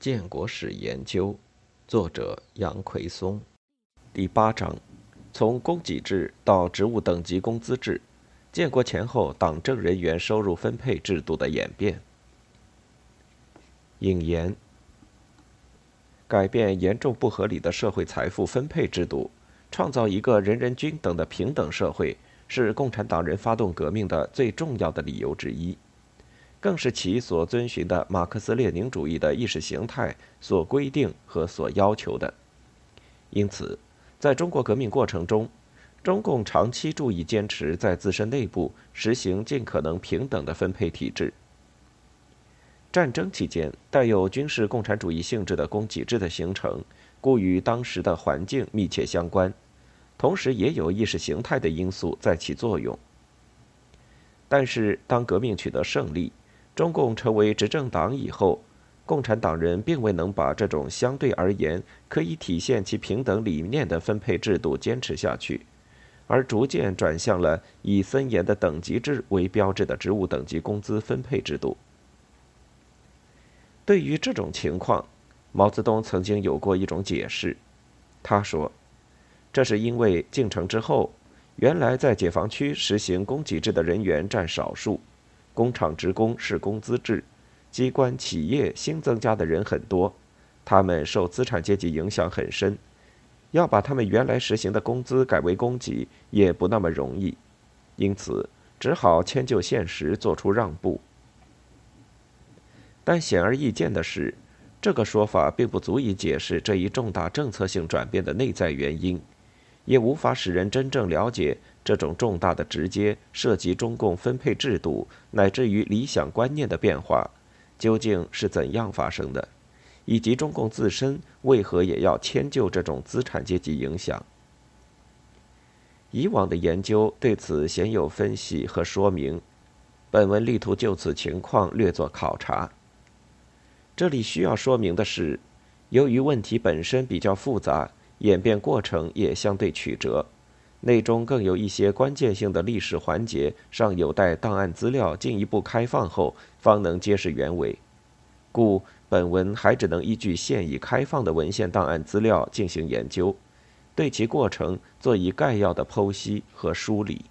建国史研究，作者杨奎松，第八章：从供给制到职务等级工资制，建国前后党政人员收入分配制度的演变。引言：改变严重不合理的社会财富分配制度，创造一个人人均等的平等社会，是共产党人发动革命的最重要的理由之一。更是其所遵循的马克思列宁主义的意识形态所规定和所要求的。因此，在中国革命过程中，中共长期注意坚持在自身内部实行尽可能平等的分配体制。战争期间，带有军事共产主义性质的供给制的形成，故与当时的环境密切相关，同时也有意识形态的因素在起作用。但是，当革命取得胜利，中共成为执政党以后，共产党人并未能把这种相对而言可以体现其平等理念的分配制度坚持下去，而逐渐转向了以森严的等级制为标志的职务等级工资分配制度。对于这种情况，毛泽东曾经有过一种解释，他说：“这是因为进城之后，原来在解放区实行供给制的人员占少数。”工厂职工是工资制，机关企业新增加的人很多，他们受资产阶级影响很深，要把他们原来实行的工资改为供给也不那么容易，因此只好迁就现实，做出让步。但显而易见的是，这个说法并不足以解释这一重大政策性转变的内在原因。也无法使人真正了解这种重大的、直接涉及中共分配制度乃至于理想观念的变化究竟是怎样发生的，以及中共自身为何也要迁就这种资产阶级影响。以往的研究对此鲜有分析和说明，本文力图就此情况略作考察。这里需要说明的是，由于问题本身比较复杂。演变过程也相对曲折，内中更有一些关键性的历史环节尚有待档案资料进一步开放后方能揭示原委，故本文还只能依据现已开放的文献档案资料进行研究，对其过程做一概要的剖析和梳理。